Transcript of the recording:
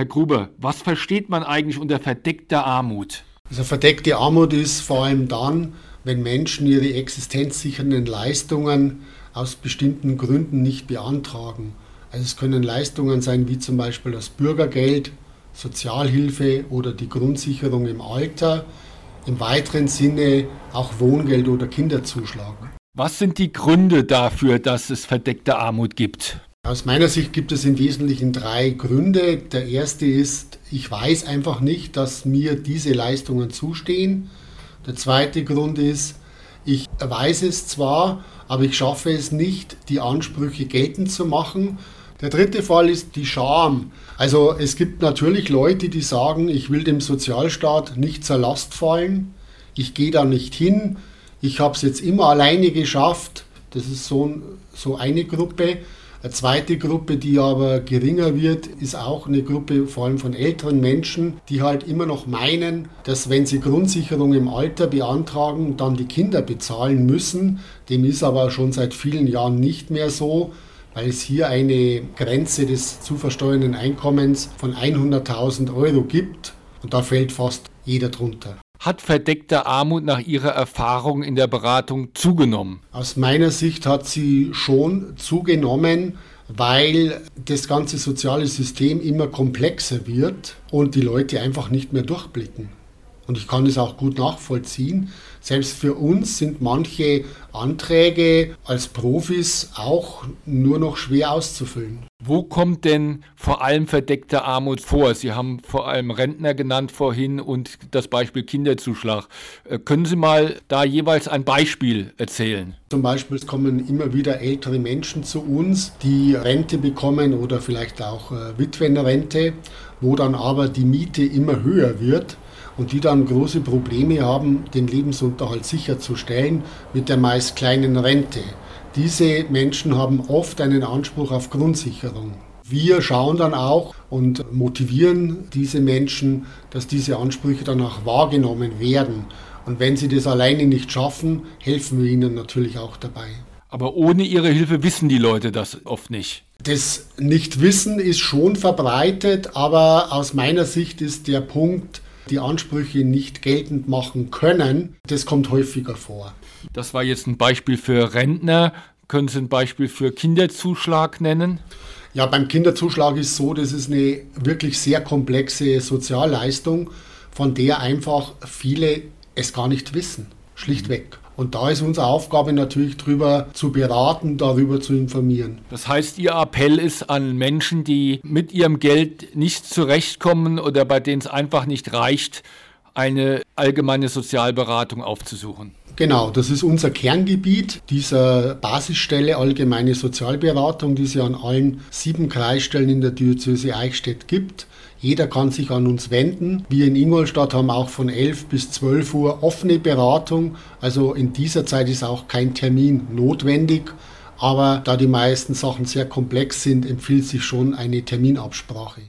Herr Gruber, was versteht man eigentlich unter verdeckter Armut? Also verdeckte Armut ist vor allem dann, wenn Menschen ihre existenzsichernden Leistungen aus bestimmten Gründen nicht beantragen. Also es können Leistungen sein wie zum Beispiel das Bürgergeld, Sozialhilfe oder die Grundsicherung im Alter, im weiteren Sinne auch Wohngeld oder Kinderzuschlag. Was sind die Gründe dafür, dass es verdeckte Armut gibt? Aus meiner Sicht gibt es im Wesentlichen drei Gründe. Der erste ist, ich weiß einfach nicht, dass mir diese Leistungen zustehen. Der zweite Grund ist, ich weiß es zwar, aber ich schaffe es nicht, die Ansprüche geltend zu machen. Der dritte Fall ist die Scham. Also es gibt natürlich Leute, die sagen, ich will dem Sozialstaat nicht zur Last fallen, ich gehe da nicht hin, ich habe es jetzt immer alleine geschafft. Das ist so, so eine Gruppe. Eine zweite Gruppe, die aber geringer wird, ist auch eine Gruppe vor allem von älteren Menschen, die halt immer noch meinen, dass wenn sie Grundsicherung im Alter beantragen, dann die Kinder bezahlen müssen. Dem ist aber schon seit vielen Jahren nicht mehr so, weil es hier eine Grenze des zu versteuernden Einkommens von 100.000 Euro gibt und da fällt fast jeder drunter hat verdeckte Armut nach Ihrer Erfahrung in der Beratung zugenommen? Aus meiner Sicht hat sie schon zugenommen, weil das ganze soziale System immer komplexer wird und die Leute einfach nicht mehr durchblicken. Und ich kann es auch gut nachvollziehen. Selbst für uns sind manche Anträge als Profis auch nur noch schwer auszufüllen. Wo kommt denn vor allem verdeckte Armut vor? Sie haben vor allem Rentner genannt vorhin und das Beispiel Kinderzuschlag. Äh, können Sie mal da jeweils ein Beispiel erzählen? Zum Beispiel kommen immer wieder ältere Menschen zu uns, die Rente bekommen oder vielleicht auch äh, Witwenrente, wo dann aber die Miete immer höher wird und die dann große Probleme haben, den Lebensunterhalt sicherzustellen mit der meist kleinen Rente. Diese Menschen haben oft einen Anspruch auf Grundsicherung. Wir schauen dann auch und motivieren diese Menschen, dass diese Ansprüche dann auch wahrgenommen werden. Und wenn sie das alleine nicht schaffen, helfen wir ihnen natürlich auch dabei. Aber ohne ihre Hilfe wissen die Leute das oft nicht. Das Nichtwissen ist schon verbreitet, aber aus meiner Sicht ist der Punkt, die Ansprüche nicht geltend machen können, das kommt häufiger vor. Das war jetzt ein Beispiel für Rentner. Können Sie ein Beispiel für Kinderzuschlag nennen? Ja, beim Kinderzuschlag ist so, das ist eine wirklich sehr komplexe Sozialleistung, von der einfach viele es gar nicht wissen. Schlichtweg. Und da ist unsere Aufgabe natürlich darüber zu beraten, darüber zu informieren. Das heißt, Ihr Appell ist an Menschen, die mit ihrem Geld nicht zurechtkommen oder bei denen es einfach nicht reicht, eine allgemeine Sozialberatung aufzusuchen. Genau, das ist unser Kerngebiet dieser Basisstelle Allgemeine Sozialberatung, die es ja an allen sieben Kreisstellen in der Diözese Eichstätt gibt. Jeder kann sich an uns wenden. Wir in Ingolstadt haben auch von 11 bis 12 Uhr offene Beratung. Also in dieser Zeit ist auch kein Termin notwendig. Aber da die meisten Sachen sehr komplex sind, empfiehlt sich schon eine Terminabsprache.